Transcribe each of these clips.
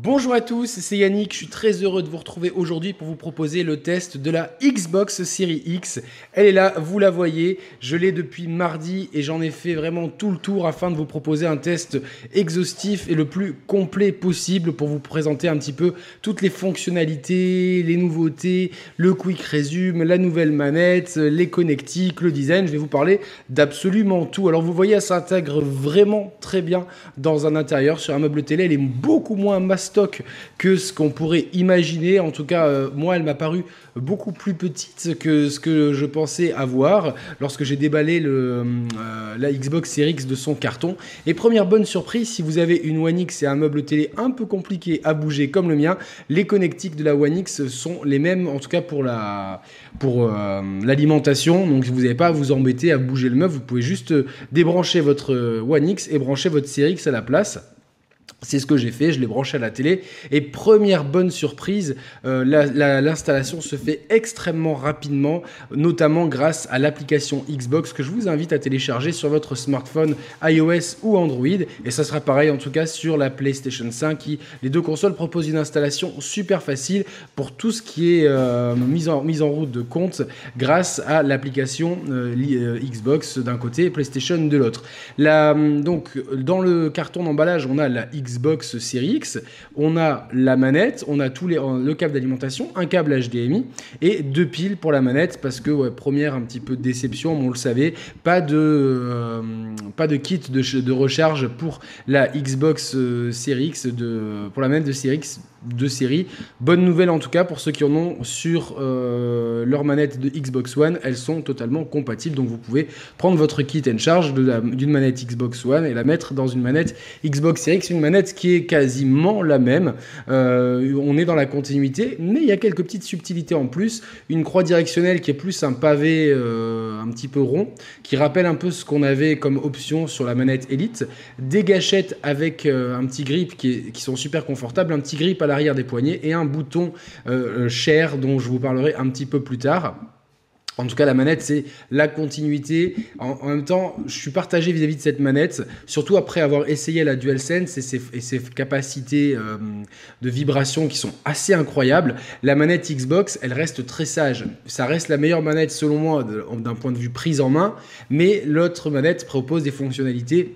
Bonjour à tous, c'est Yannick, je suis très heureux de vous retrouver aujourd'hui pour vous proposer le test de la Xbox Series X. Elle est là, vous la voyez, je l'ai depuis mardi et j'en ai fait vraiment tout le tour afin de vous proposer un test exhaustif et le plus complet possible pour vous présenter un petit peu toutes les fonctionnalités, les nouveautés, le quick resume, la nouvelle manette, les connectiques, le design, je vais vous parler d'absolument tout. Alors vous voyez, elle s'intègre vraiment très bien dans un intérieur sur un meuble télé, elle est beaucoup moins masse stock que ce qu'on pourrait imaginer. En tout cas, euh, moi, elle m'a paru beaucoup plus petite que ce que je pensais avoir lorsque j'ai déballé euh, la Xbox Series X de son carton. Et première bonne surprise, si vous avez une One X et un meuble télé un peu compliqué à bouger comme le mien, les connectiques de la One X sont les mêmes, en tout cas pour euh, l'alimentation. Donc vous n'avez pas à vous embêter à bouger le meuble, vous pouvez juste débrancher votre One X et brancher votre Series X à la place. C'est ce que j'ai fait, je l'ai branché à la télé. Et première bonne surprise, euh, l'installation se fait extrêmement rapidement, notamment grâce à l'application Xbox que je vous invite à télécharger sur votre smartphone iOS ou Android. Et ça sera pareil en tout cas sur la PlayStation 5 qui, les deux consoles proposent une installation super facile pour tout ce qui est euh, mise, en, mise en route de compte grâce à l'application euh, Xbox d'un côté et PlayStation de l'autre. Donc dans le carton d'emballage, on a la Xbox Xbox Series X, on a la manette, on a tous les, le câble d'alimentation, un câble HDMI et deux piles pour la manette parce que première un petit peu de déception, on le savait, pas de, euh, kit de, de, recharge pour la Xbox euh, Series X de, pour la manette de Series X de série. Bonne nouvelle en tout cas pour ceux qui en ont sur euh, leur manette de Xbox One, elles sont totalement compatibles. Donc vous pouvez prendre votre kit and charge d'une manette Xbox One et la mettre dans une manette Xbox Series X, une manette qui est quasiment la même. Euh, on est dans la continuité, mais il y a quelques petites subtilités en plus. Une croix directionnelle qui est plus un pavé euh, un petit peu rond, qui rappelle un peu ce qu'on avait comme option sur la manette Elite. Des gâchettes avec un petit grip qui, qui sont super confortables, un petit grip à l'arrière des poignets et un bouton euh, cher dont je vous parlerai un petit peu plus tard. En tout cas, la manette, c'est la continuité. En, même temps, je suis partagé vis-à-vis de cette manette, surtout après avoir essayé la DualSense et ses, et ses capacités euh, de vibration qui sont assez incroyables. La manette Xbox, elle reste très sage. Ça reste la meilleure manette, selon moi, d'un point de vue prise en main, mais l'autre manette propose des fonctionnalités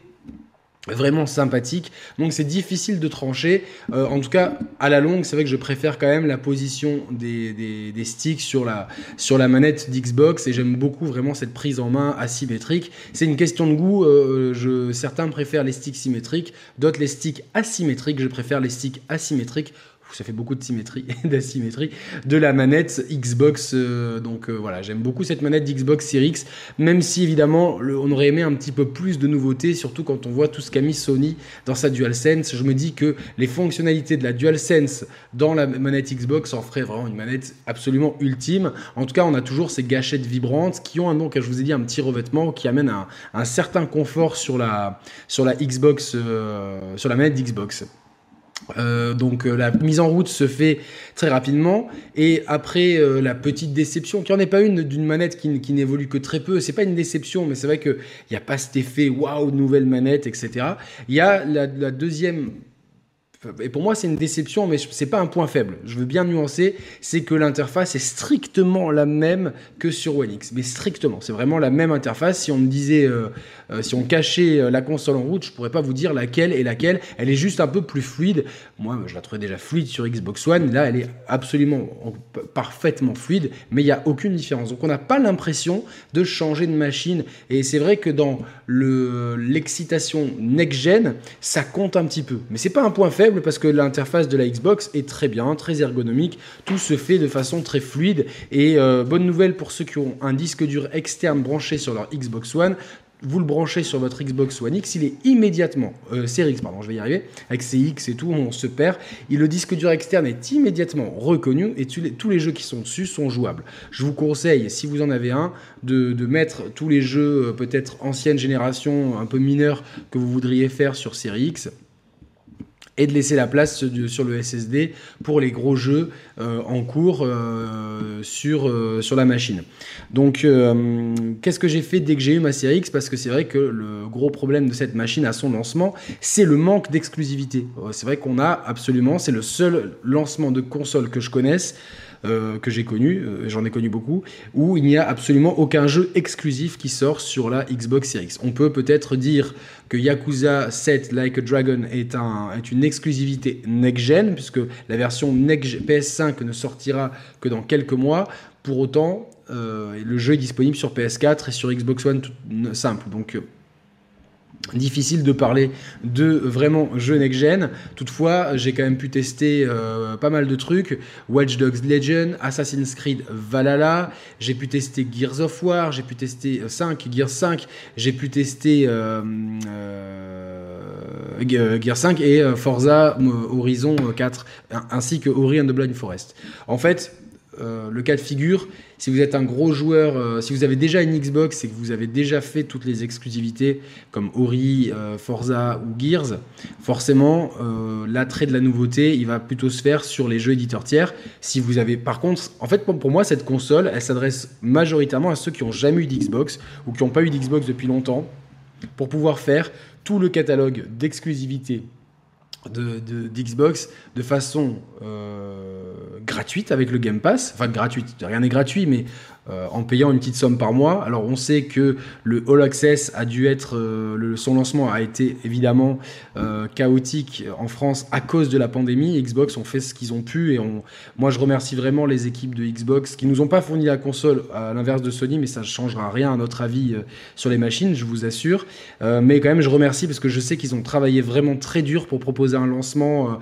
vraiment sympathique. Donc c'est difficile de trancher. Euh, en tout cas, à la longue, c'est vrai que je préfère quand même la position des, sticks sur la, sur la manette d'Xbox et j'aime beaucoup vraiment cette prise en main asymétrique. C'est une question de goût. Euh, certains préfèrent les sticks symétriques, d'autres les sticks asymétriques. Je préfère les sticks asymétriques ça fait beaucoup de symétrie, d'asymétrie de la manette Xbox. Euh, donc euh, voilà, j'aime beaucoup cette manette d'Xbox Series X, même si évidemment on aurait aimé un petit peu plus de nouveautés, surtout quand on voit tout ce qu'a mis Sony dans sa DualSense. Je me dis que les fonctionnalités de la DualSense dans la manette Xbox en feraient vraiment une manette absolument ultime. En tout cas, on a toujours ces gâchettes vibrantes qui ont donc, je vous ai dit, un petit revêtement qui amène un, certain confort sur la, sur la Xbox, euh, sur la manette d'Xbox. Euh, donc euh, la mise en route se fait très rapidement. Et après euh, la petite déception qui en est pas une d'une manette qui, qui n'évolue que très peu. C'est pas une déception mais c'est vrai qu'il n'y a pas cet effet waouh nouvelle manette etc il y a la, la deuxième et pour moi, c'est une déception, mais c'est pas un point faible. Je veux bien nuancer, c'est que l'interface est strictement la même que sur One X, mais strictement. C'est vraiment la même interface. Si on me disait, euh, euh, si on cachait euh, la console en route, je pourrais pas vous dire laquelle est laquelle. Elle est juste un peu plus fluide. Moi, je la trouvais déjà fluide sur Xbox One. Là, elle est absolument parfaitement fluide, mais il n'y a aucune différence. Donc, on n'a pas l'impression de changer de machine. Et c'est vrai que dans le l'excitation next-gen, ça compte un petit peu, mais c'est pas un point faible parce que l'interface de la Xbox est très bien, très ergonomique, tout se fait de façon très fluide et euh, bonne nouvelle pour ceux qui ont un disque dur externe branché sur leur Xbox One, vous le branchez sur votre Xbox One X, il est immédiatement, euh, Series X, pardon, je vais y arriver, avec CX et tout, on se perd. Et le disque dur externe est immédiatement reconnu et tous les jeux qui sont dessus sont jouables. Je vous conseille, si vous en avez un, de, mettre tous les jeux, euh, peut-être ancienne génération, un peu mineurs, que vous voudriez faire sur Series X et de laisser la place sur le SSD pour les gros jeux euh, en cours euh, sur, euh, sur la machine. Donc, qu'est-ce que j'ai fait dès que j'ai eu ma série X? Parce que c'est vrai que le gros problème de cette machine à son lancement, c'est le manque d'exclusivité. C'est vrai qu'on a absolument, c'est le seul lancement de console que je connaisse que j'ai connu, j'en ai connu beaucoup, où il n'y a absolument aucun jeu exclusif qui sort sur la Xbox Series X. On peut peut-être dire Yakuza 7 Like a Dragon est, un, est une exclusivité next-gen, puisque la version PS5 ne sortira que dans quelques mois. Pour autant, euh, le jeu est disponible sur PS4 et sur Xbox One simple. Donc difficile de parler de vraiment jeu next-gen. Toutefois, j'ai quand même pu tester euh, pas mal de trucs. Watch Dogs Legion, Assassin's Creed Valhalla, j'ai pu tester Gears of War, j'ai pu tester 5, euh, Gears 5, j'ai pu tester euh, Gears 5 et Forza Horizon 4, ainsi que Ori and the Blind Forest. En fait, euh, le cas de figure, si vous êtes un gros joueur, euh, si vous avez déjà une Xbox et que vous avez déjà fait toutes les exclusivités comme Ori, euh, Forza ou Gears, forcément l'attrait de la nouveauté, il va plutôt se faire sur les jeux éditeurs tiers. Si vous avez, par contre, en fait pour, moi cette console, elle s'adresse majoritairement à ceux qui n'ont jamais eu d'Xbox ou qui n'ont pas eu d'Xbox depuis longtemps, pour pouvoir faire tout le catalogue d'exclusivité de, d'Xbox de, façon gratuite avec le Game Pass. Enfin, gratuite, rien n'est gratuit, mais euh, en payant une petite somme par mois. Alors on sait que le All Access a dû être, euh, son lancement a été évidemment euh, chaotique en France à cause de la pandémie. Xbox ont fait ce qu'ils ont pu et on, moi je remercie vraiment les équipes de Xbox qui nous ont pas fourni la console à l'inverse de Sony, mais ça ne changera rien à notre avis sur les machines, je vous assure. mais quand même je remercie parce que je sais qu'ils ont travaillé vraiment très dur pour proposer un lancement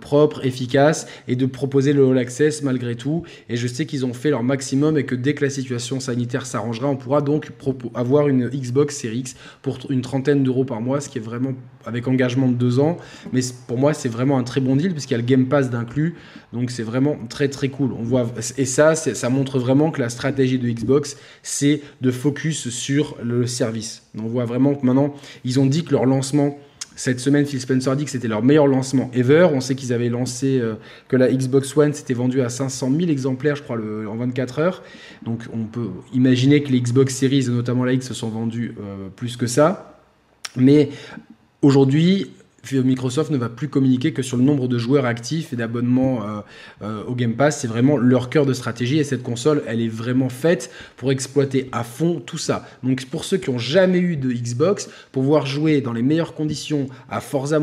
propre, efficace et de proposer le All Access malgré tout. Et je sais qu'ils ont fait leur maximum et que dès que la situation sanitaire s'arrangera, on pourra donc avoir une Xbox Series X pour une trentaine d'euros par mois, ce qui est vraiment avec engagement de deux ans. Mais pour moi, c'est vraiment un très bon deal puisqu'il y a le Game Pass d'inclus. Donc c'est vraiment très très cool. On voit, et ça, ça montre vraiment que la stratégie de Xbox, c'est de focus sur le service. On voit vraiment que maintenant, ils ont dit que leur lancement cette semaine, Phil Spencer dit que c'était leur meilleur lancement ever. On sait qu'ils avaient lancé euh, que la Xbox One s'était vendue à 500 000 exemplaires, je crois, en 24 heures. Donc on peut imaginer que les Xbox Series, notamment la X, se sont vendues euh, plus que ça. Mais aujourd'hui, Microsoft ne va plus communiquer que sur le nombre de joueurs actifs et d'abonnements euh, euh, au Game Pass. C'est vraiment leur cœur de stratégie et cette console, elle est vraiment faite pour exploiter à fond tout ça. Donc pour ceux qui n'ont jamais eu de Xbox, pouvoir jouer dans les meilleures conditions à Forza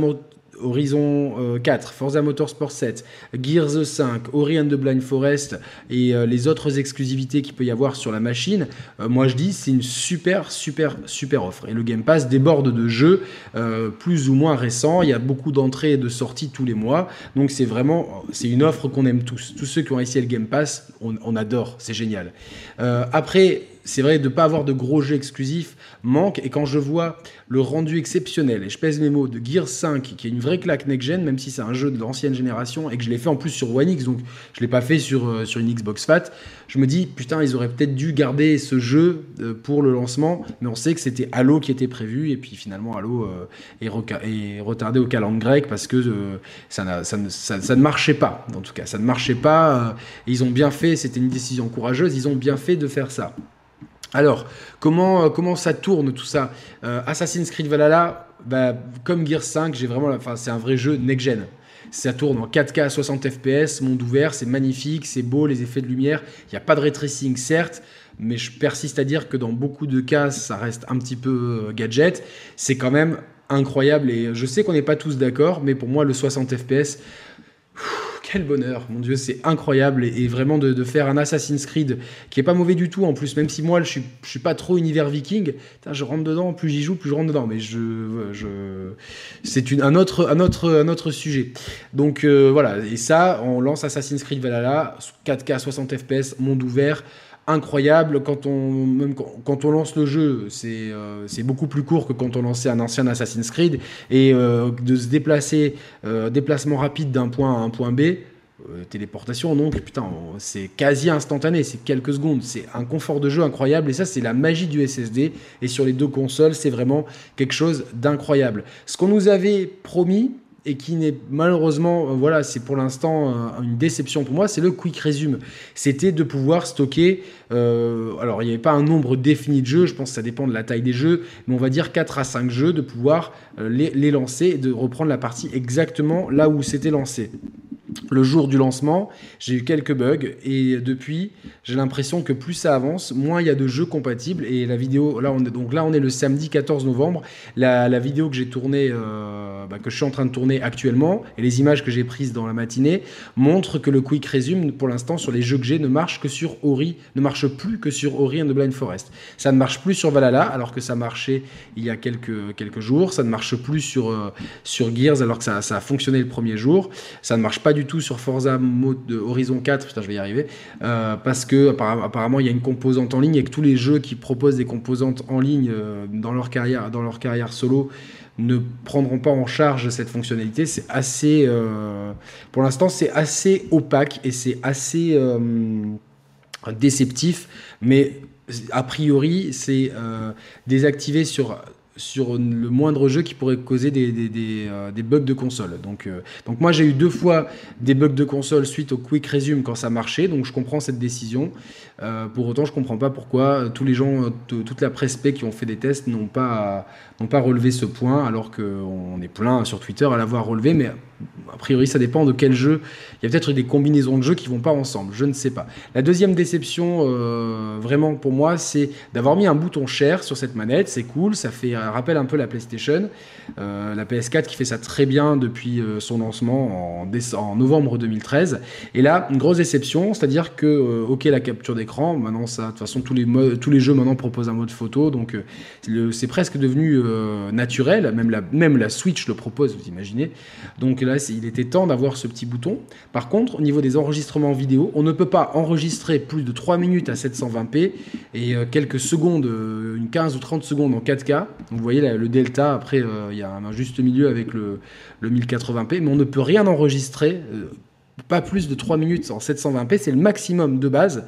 Horizon 4, euh, Forza Motorsport 7, Gears 5, Ori and Blind Forest et euh, les autres exclusivités qu'il peut y avoir sur la machine, euh, moi je dis c'est une super super super offre. Et le Game Pass déborde de jeux plus ou moins récents, il y a beaucoup d'entrées et de sorties tous les mois, donc c'est vraiment c'est une offre qu'on aime tous. Tous ceux qui ont essayé le Game Pass, on adore, c'est génial. après c'est vrai, de ne pas avoir de gros jeux exclusifs manque. Et quand je vois le rendu exceptionnel, et je pèse mes mots, de Gears 5, qui est une vraie claque next-gen, même si c'est un jeu de l'ancienne génération, et que je l'ai fait en plus sur One X, donc je ne l'ai pas fait sur, euh, sur une Xbox Fat, je me dis, putain, ils auraient peut-être dû garder ce jeu euh, pour le lancement, mais on sait que c'était Halo qui était prévu, et puis finalement Halo euh, est, retardé au calendrier grec parce que ça, ça, ça, ne marchait pas, en tout cas, ça ne marchait pas, et ils ont bien fait, c'était une décision courageuse, ils ont bien fait de faire ça. Alors, comment, euh, comment ça tourne tout ça? Euh, Assassin's Creed Valhalla, bah, comme Gears 5, j'ai vraiment, c'est un vrai jeu next-gen. Ça tourne en 4K à 60 FPS, monde ouvert, c'est magnifique, c'est beau, les effets de lumière. Il n'y a pas de ray tracing, certes, mais je persiste à dire que dans beaucoup de cas, ça reste un petit peu euh, gadget. C'est quand même incroyable et je sais qu'on n'est pas tous d'accord, mais pour moi, le 60 FPS, quel bonheur, mon Dieu, c'est incroyable. Et, vraiment de, faire un Assassin's Creed qui est pas mauvais du tout en plus, même si moi je suis, suis pas trop univers viking, je rentre dedans, plus j'y joue, plus je rentre dedans. Mais je, je c'est un autre, un, autre, un autre sujet. Donc euh, voilà, et ça, on lance Assassin's Creed Valhalla, 4K 60 FPS, monde ouvert incroyable. Quand on, même quand, on lance le jeu, euh, c'est beaucoup plus court que quand on lançait un ancien Assassin's Creed. Et euh, de se déplacer, euh, déplacement rapide d'un point à un point B, téléportation, donc putain, c'est quasi instantané, c'est quelques secondes. C'est un confort de jeu incroyable. Et ça, c'est la magie du SSD. Et sur les deux consoles, c'est vraiment quelque chose d'incroyable. Ce qu'on nous avait promis, et qui n'est malheureusement, euh, voilà, c'est pour l'instant euh, une déception pour moi, c'est le quick resume. C'était de pouvoir stocker, euh, alors il n'y avait pas un nombre défini de jeux, je pense que ça dépend de la taille des jeux, mais on va dire 4 à 5 jeux, de pouvoir les, les lancer et de reprendre la partie exactement là où c'était lancé le jour du lancement, j'ai eu quelques bugs et depuis, j'ai l'impression que plus ça avance, moins il y a de jeux compatibles et la vidéo, là on est, donc là on est le samedi 14 novembre, la, vidéo que j'ai tournée, euh, bah, que je suis en train de tourner actuellement et les images que j'ai prises dans la matinée montrent que le Quick Resume pour l'instant sur les jeux que j'ai ne marche que sur Ori, ne marche plus que sur Ori and the Blind Forest. Ça ne marche plus sur Valhalla alors que ça marchait il y a quelques, jours, ça ne marche plus sur, euh, sur Gears alors que ça, ça a fonctionné le premier jour, ça ne marche pas du tout sur Forza Mode Horizon 4, putain je vais y arriver, euh, parce que apparemment il y a une composante en ligne et que tous les jeux qui proposent des composantes en ligne euh, dans leur carrière, dans leur carrière solo ne prendront pas en charge cette fonctionnalité. C'est assez, euh, pour l'instant c'est assez opaque et c'est assez déceptif, mais a priori c'est désactivé sur sur le moindre jeu qui pourrait causer des, euh, bugs de console. Donc, euh, donc moi j'ai eu deux fois des bugs de console suite au quick resume quand ça marchait, donc je comprends cette décision. Euh, pour autant je comprends pas pourquoi tous les gens, toute la presse qui ont fait des tests n'ont pas, relevé ce point, alors qu'on est plein sur Twitter à l'avoir relevé, a priori, ça dépend de quel jeu. Il y a peut-être des combinaisons de jeux qui vont pas ensemble, je ne sais pas. La deuxième déception, euh, vraiment pour moi, c'est d'avoir mis un bouton share sur cette manette. C'est cool, ça fait rappelle un peu la PlayStation, euh, la PS4 qui fait ça très bien depuis euh, son lancement en, novembre 2013. Et là, une grosse déception, c'est-à-dire que, ok, la capture d'écran, maintenant de toute façon, tous les, tous les jeux maintenant proposent un mode photo, donc c'est presque devenu naturel. Même la, même la Switch le propose, vous imaginez. Donc là, il était temps d'avoir ce petit bouton. Par contre, au niveau des enregistrements vidéo, on ne peut pas enregistrer plus de 3 minutes à 720p et euh, quelques secondes, euh, une 15 ou 30 secondes en 4K. vous voyez le delta, après, euh, il y a un juste milieu avec le, 1080p, mais on ne peut rien enregistrer, pas plus de 3 minutes en 720p, c'est le maximum de base.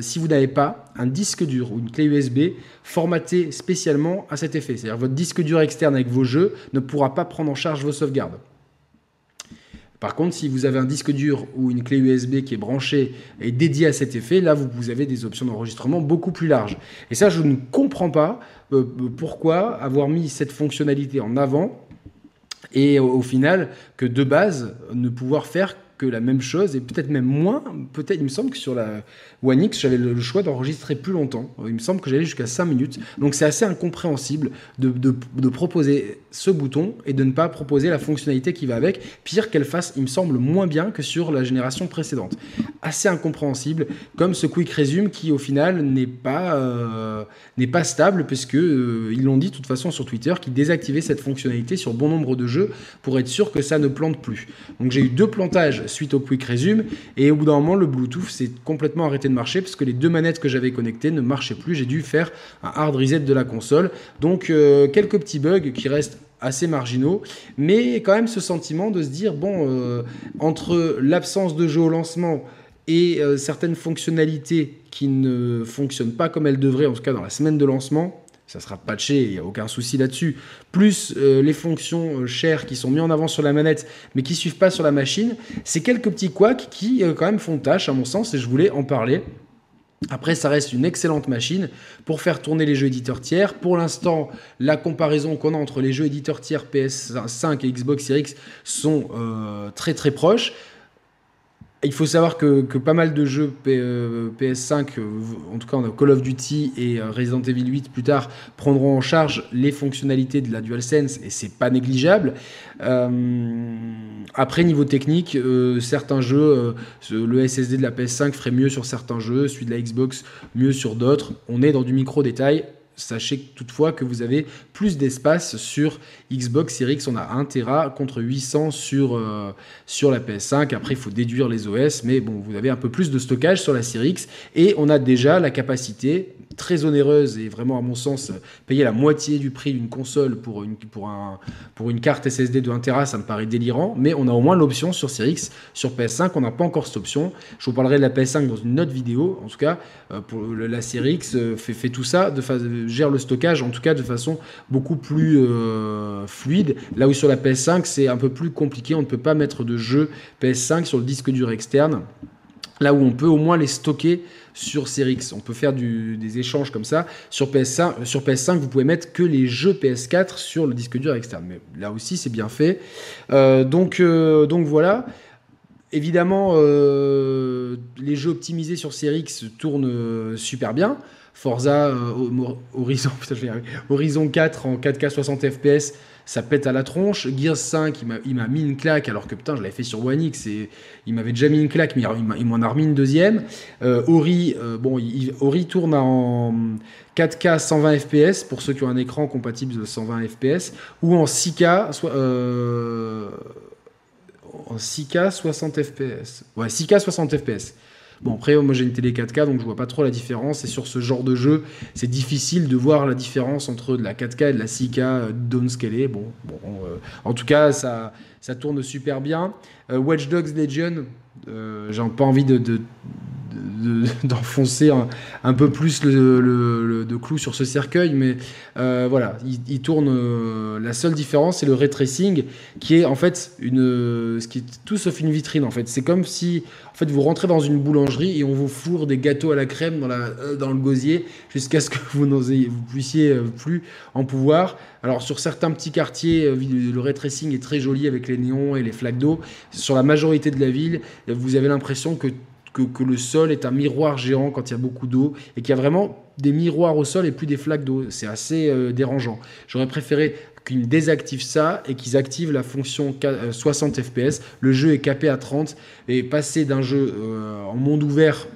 si vous n'avez pas un disque dur ou une clé USB formatée spécialement à cet effet. C'est-à-dire votre disque dur externe avec vos jeux ne pourra pas prendre en charge vos sauvegardes. Par contre, si vous avez un disque dur ou une clé USB qui est branchée et dédiée à cet effet, là, vous, avez des options d'enregistrement beaucoup plus larges. Et ça, je ne comprends pas euh, pourquoi avoir mis cette fonctionnalité en avant et au final que de base ne pouvoir faire que la même chose et peut-être même moins. Peut-être, il me semble que sur la One X, j'avais le choix d'enregistrer plus longtemps. Il me semble que j'allais jusqu'à 5 minutes. Donc c'est assez incompréhensible de, proposer ce bouton et de ne pas proposer la fonctionnalité qui va avec. Pire qu'elle fasse, il me semble, moins bien que sur la génération précédente. Assez incompréhensible, comme ce Quick Resume qui au final n'est pas, euh, stable puisque euh, ils l'ont dit de toute façon sur Twitter qu'ils désactivaient cette fonctionnalité sur bon nombre de jeux pour être sûr que ça ne plante plus. Donc j'ai eu deux plantages suite au Quick Resume. Et au bout d'un moment, le Bluetooth s'est complètement arrêté de marcher parce que les deux manettes que j'avais connectées ne marchaient plus. J'ai dû faire un hard reset de la console. Donc euh, quelques petits bugs qui restent assez marginaux, mais quand même ce sentiment de se dire, bon, euh, entre l'absence de jeu au lancement et euh, certaines fonctionnalités qui ne fonctionnent pas comme elles devraient, en tout cas dans la semaine de lancement, ça sera patché, il n'y a aucun souci là-dessus. Plus euh, les fonctions euh, chères qui sont mises en avant sur la manette, mais qui ne suivent pas sur la machine, c'est quelques petits couacs qui euh, quand même font tâche à mon sens, et je voulais en parler. Après, ça reste une excellente machine pour faire tourner les jeux éditeurs tiers. Pour l'instant, la comparaison qu'on a entre les jeux éditeurs tiers PS5 et Xbox Series X sont très très proches. Il faut savoir que, pas mal de jeux PS5, euh, euh, en tout cas Call of Duty et euh, Resident Evil 8 plus tard, prendront en charge les fonctionnalités de la DualSense et c'est pas négligeable. après, niveau technique, certains jeux, le SSD de la PS5 ferait mieux sur certains jeux, celui de la Xbox mieux sur d'autres. On est dans du micro-détail. Sachez toutefois que vous avez plus d'espace sur Xbox Series X. On a 1 Tera contre 800 sur, euh, sur la PS5. Après, il faut déduire les OS, mais bon, vous avez un peu plus de stockage sur la Series X. Et on a déjà la capacité très onéreuse et vraiment, à mon sens, payer la moitié du prix d'une console pour une, pour, un, pour une carte SSD de 1 Tera, ça me paraît délirant. Mais on a au moins l'option sur Series X. Sur PS5, on n'a pas encore cette option. Je vous parlerai de la PS5 dans une autre vidéo. En tout cas, euh, la Series X, euh, fait, fait tout ça gère le stockage, en tout cas de façon beaucoup plus fluide. Là où sur la PS5, c'est un peu plus compliqué, on ne peut pas mettre de jeux PS5 sur le disque dur externe. Là où on peut au moins les stocker sur Series. On peut faire des échanges comme ça. Sur PS5, sur PS5, vous pouvez mettre que les jeux PS4 sur le disque dur externe. Mais là aussi, c'est bien fait. Euh, donc, euh, donc voilà. Évidemment, euh, les jeux optimisés sur Series tournent super bien. Forza Horizon, Horizon 4 en 4K 60 FPS ça pète à la tronche. Gears 5, il m'a mis une claque, alors que putain, je l'avais fait sur One X il m'avait déjà mis une claque, mais il m'en a remis une deuxième. Euh, Ori, euh, bon, Ori tourne en 4K 120 FPS pour ceux qui ont un écran compatible de 120 FPS ou en 6K, euh, en 6K 60 FPS. Ouais, 6K 60 FPS. Bon, après, moi j'ai une télé 4K, donc je vois pas trop la différence. Et sur ce genre de jeu, c'est difficile de voir la différence entre de la 4K et de la 6K euh, downscalée. Bon, bon euh, en tout cas, ça, tourne super bien. Euh, Watch Dogs Legion, j'ai pas envie de, d'enfoncer un, peu plus le, de clous sur ce cercueil, mais voilà, il, tourne. la seule différence, c'est le ray tracing, qui est en fait une, ce qui est tout sauf une vitrine. En fait, c'est comme si en fait, vous rentrez dans une boulangerie et on vous fourre des gâteaux à la crème dans, la, euh, dans le gosier jusqu'à ce que vous, vous puissiez euh, plus en pouvoir. Alors, sur certains petits quartiers, euh, le ray tracing est très joli avec les néons et les flaques d'eau. Sur la majorité de la ville, vous avez l'impression que que, le sol est un miroir géant quand il y a beaucoup d'eau et qu'il y a vraiment des miroirs au sol et plus des flaques d'eau. C'est assez dérangeant. J'aurais préféré qu'ils désactivent ça et qu'ils activent la fonction 60 fps. Le jeu est capé à 30 et passer d'un jeu euh, en monde ouvert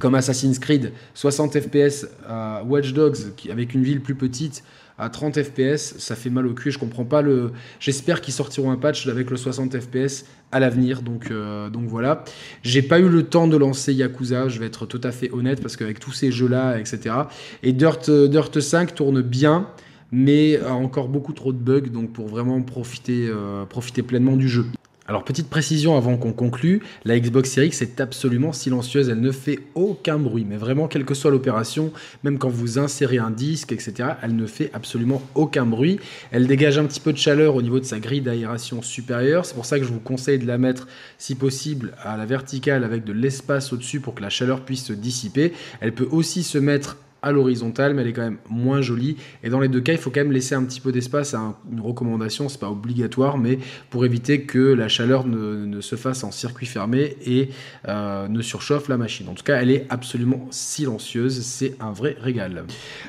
comme Assassin's Creed 60 fps à Watch Dogs avec une ville plus petite à 30 fps, ça fait mal au cul. Je comprends pas le. J'espère qu'ils sortiront un patch avec le 60 fps à l'avenir. Donc, euh, donc voilà. J'ai pas eu le temps de lancer Yakuza, je vais être tout à fait honnête, parce qu'avec tous ces jeux-là, etc. Et Dirt, Dirt 5 tourne bien mais a encore beaucoup trop de bugs, donc pour vraiment profiter, euh, profiter pleinement du jeu. Alors petite précision avant qu'on conclue, la Xbox Series X est absolument silencieuse, elle ne fait aucun bruit, mais vraiment quelle que soit l'opération, même quand vous insérez un disque, etc., elle ne fait absolument aucun bruit. Elle dégage un petit peu de chaleur au niveau de sa grille d'aération supérieure, c'est pour ça que je vous conseille de la mettre si possible à la verticale avec de l'espace au-dessus pour que la chaleur puisse se dissiper. Elle peut aussi se mettre à l'horizontale, mais elle est quand même moins jolie. Et dans les deux cas, il faut quand même laisser un petit peu d'espace à une recommandation, c'est pas obligatoire, mais pour éviter que la chaleur ne, se fasse en circuit fermé et euh, ne surchauffe la machine. En tout cas, elle est absolument silencieuse, c'est un vrai régal.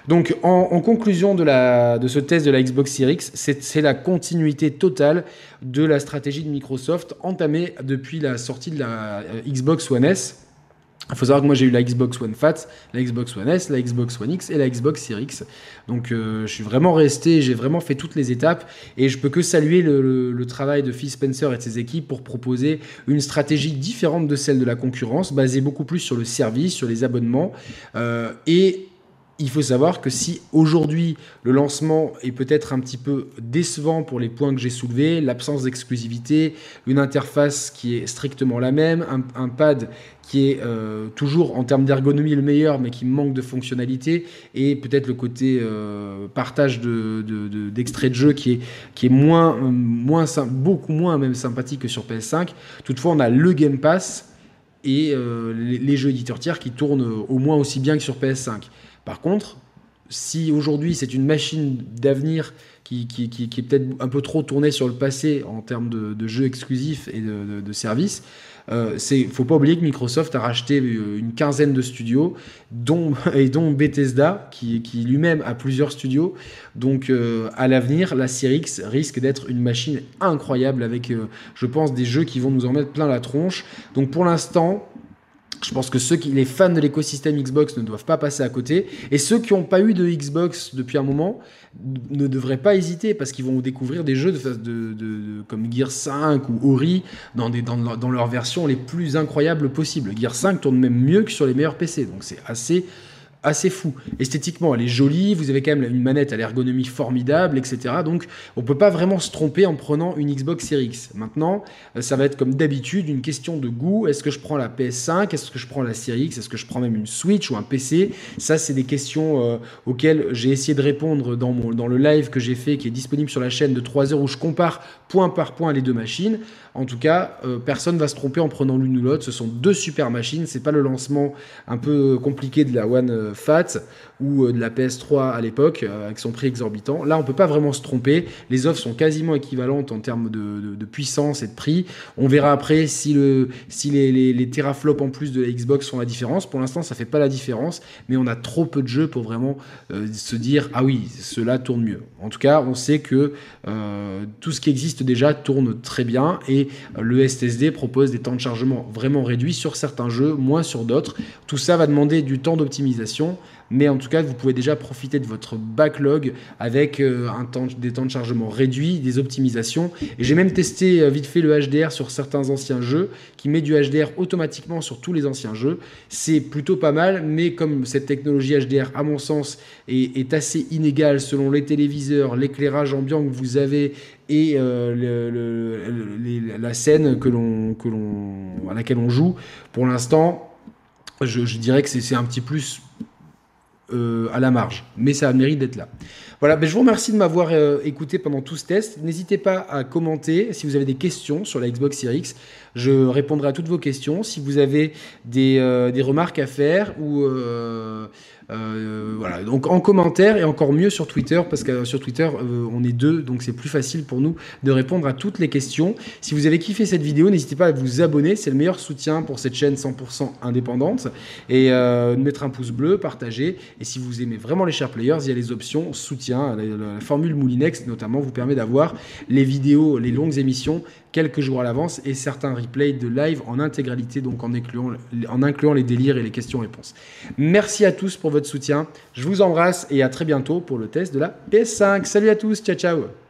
Donc, en, conclusion de, la, de ce test de la Xbox Series X, c'est la continuité totale de la stratégie de Microsoft entamée depuis la sortie de la euh, Xbox One S il faut savoir que moi j'ai eu la Xbox One Fat, la Xbox One S, la Xbox One X et la Xbox Series X. Donc euh, je suis vraiment resté, j'ai vraiment fait toutes les étapes et je peux que saluer le, travail de Phil Spencer et de ses équipes pour proposer une stratégie différente de celle de la concurrence, basée beaucoup plus sur le service, sur les abonnements euh, et il faut savoir que si aujourd'hui le lancement est peut-être un petit peu décevant pour les points que j'ai soulevés, l'absence d'exclusivité, une interface qui est strictement la même, un, pad qui est euh, toujours en termes d'ergonomie le meilleur mais qui manque de fonctionnalité et peut-être le côté euh, partage d'extraits de, jeu qui est, beaucoup moins sympathique que sur PS5. Toutefois, on a le Game Pass et euh, les, les, jeux éditeurs tiers qui tournent au moins aussi bien que sur PS5. Par contre, si aujourd'hui c'est une machine d'avenir qui, est peut-être un peu trop tournée sur le passé en termes de, jeux exclusifs et de, services, il euh, ne faut pas oublier que Microsoft a racheté euh, une quinzaine de studios, dont, et dont Bethesda, qui, lui-même a plusieurs studios. Donc euh, à l'avenir, la Series risque d'être une machine incroyable avec, je pense, des jeux qui vont nous en mettre plein la tronche. Donc pour l'instant, je pense que ceux qui, les fans de l'écosystème Xbox ne doivent pas passer à côté. Et ceux qui n'ont pas eu de Xbox depuis un moment ne devraient pas hésiter parce qu'ils vont découvrir des jeux de, de, comme Gear 5 ou Ori dans, dans leurs versions les plus incroyables possibles. Gear 5 tourne même mieux que sur les meilleurs PC. Donc c'est assez assez fou. Esthétiquement, elle est jolie, vous avez quand même une manette à l'ergonomie formidable, etc. Donc, on peut pas vraiment se tromper en prenant une Xbox Series X. Maintenant, euh, ça va être comme d'habitude une question de goût. Est-ce que je prends la PS5 Est-ce que je prends la Series X? Est-ce que je prends même une Switch ou un PC Ça, c'est des questions euh, auxquelles j'ai essayé de répondre dans, mon, dans le live que j'ai fait, qui est disponible sur la chaîne de 3 heures où je compare point par point les deux machines. En tout cas, euh, personne va se tromper en prenant l'une ou l'autre. Ce sont deux super machines. C'est pas le lancement un peu compliqué de la One euh, Fat ou euh, de la PS3 à l'époque avec son prix exorbitant. Là, on peut pas vraiment se tromper. Les offres sont quasiment équivalentes en termes de, puissance et de prix. On verra après si, le, si les, teraflops en plus de la Xbox font la différence. Pour l'instant, ça fait pas la différence, mais on a trop peu de jeux pour vraiment se dire ah oui, cela tourne mieux. En tout cas, on sait que tout ce qui existe déjà tourne très bien et le SSD propose des temps de chargement vraiment réduits sur certains jeux, moins sur d'autres. Tout ça va demander du temps d'optimisation, mais en tout cas, vous pouvez déjà profiter de votre backlog avec euh, un temps, des temps de chargement réduits, des optimisations. Et j'ai même testé euh, vite fait le HDR sur certains anciens jeux, qui met du HDR automatiquement sur tous les anciens jeux. C'est plutôt pas mal, mais comme cette technologie HDR, à mon sens, est, assez inégale selon les téléviseurs, l'éclairage ambiant que vous avez et euh, la scène à laquelle on joue, pour l'instant, je, dirais que c'est un petit plus euh, à la marge, mais ça a le mérite d'être là. Voilà, ben je vous remercie de m'avoir euh, écouté pendant tout ce test. N'hésitez pas à commenter si vous avez des questions sur la Xbox Series X. Je répondrai à toutes vos questions. Si vous avez des, des remarques à faire ou euh, voilà, donc en commentaire et encore mieux sur Twitter, parce que sur Twitter, euh, on est deux, donc c'est plus facile pour nous de répondre à toutes les questions. Si vous avez kiffé cette vidéo, n'hésitez pas à vous abonner, c'est le meilleur soutien pour cette chaîne 100% indépendante. Et euh, mettre un pouce bleu, partager. Et si vous aimez vraiment les share players, il y a les options soutien. La, formule Moulinex, notamment, vous permet d'avoir les vidéos, les longues émissions quelques jours à l'avance et certains replays de live en intégralité, donc en incluant, en incluant les délires et les questions-réponses. Merci à tous pour votre soutien. Je vous embrasse et à très bientôt pour le test de la PS5. Salut à tous, ciao ciao